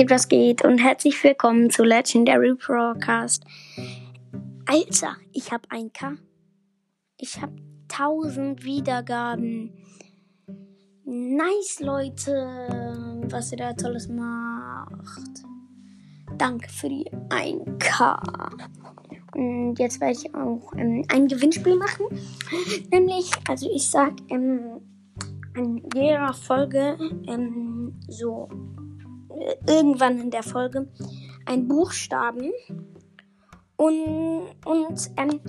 Geht, was geht und herzlich willkommen zu Legendary Broadcast. Alter, ich hab 1K. Ich hab 1000 Wiedergaben. Nice, Leute, was ihr da tolles macht. Danke für die 1K. Und jetzt werde ich auch ähm, ein Gewinnspiel machen. Nämlich, also ich sag ähm, in jeder Folge ähm, so irgendwann in der Folge ein Buchstaben und, und ähm,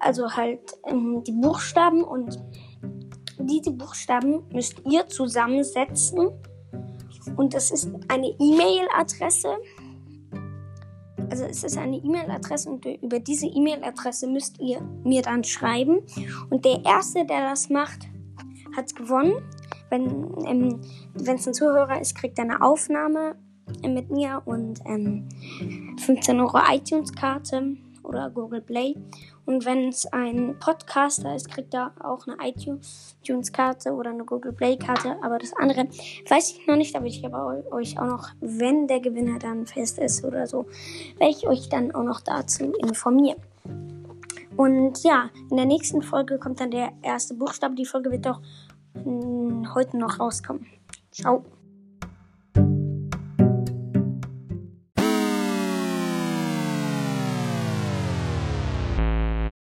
also halt ähm, die Buchstaben und diese Buchstaben müsst ihr zusammensetzen. Und das ist eine E-Mail-Adresse. Also es ist eine E-Mail-Adresse und über diese E-Mail-Adresse müsst ihr mir dann schreiben. Und der erste, der das macht, hat gewonnen wenn ähm, es ein Zuhörer ist, kriegt er eine Aufnahme äh, mit mir und ähm, 15 Euro iTunes-Karte oder Google Play. Und wenn es ein Podcaster ist, kriegt er auch eine iTunes-Karte oder eine Google Play-Karte. Aber das andere weiß ich noch nicht. Da will ich aber euch auch noch, wenn der Gewinner dann fest ist oder so, werde ich euch dann auch noch dazu informieren. Und ja, in der nächsten Folge kommt dann der erste Buchstabe. Die Folge wird doch heute noch rauskommen. Ciao.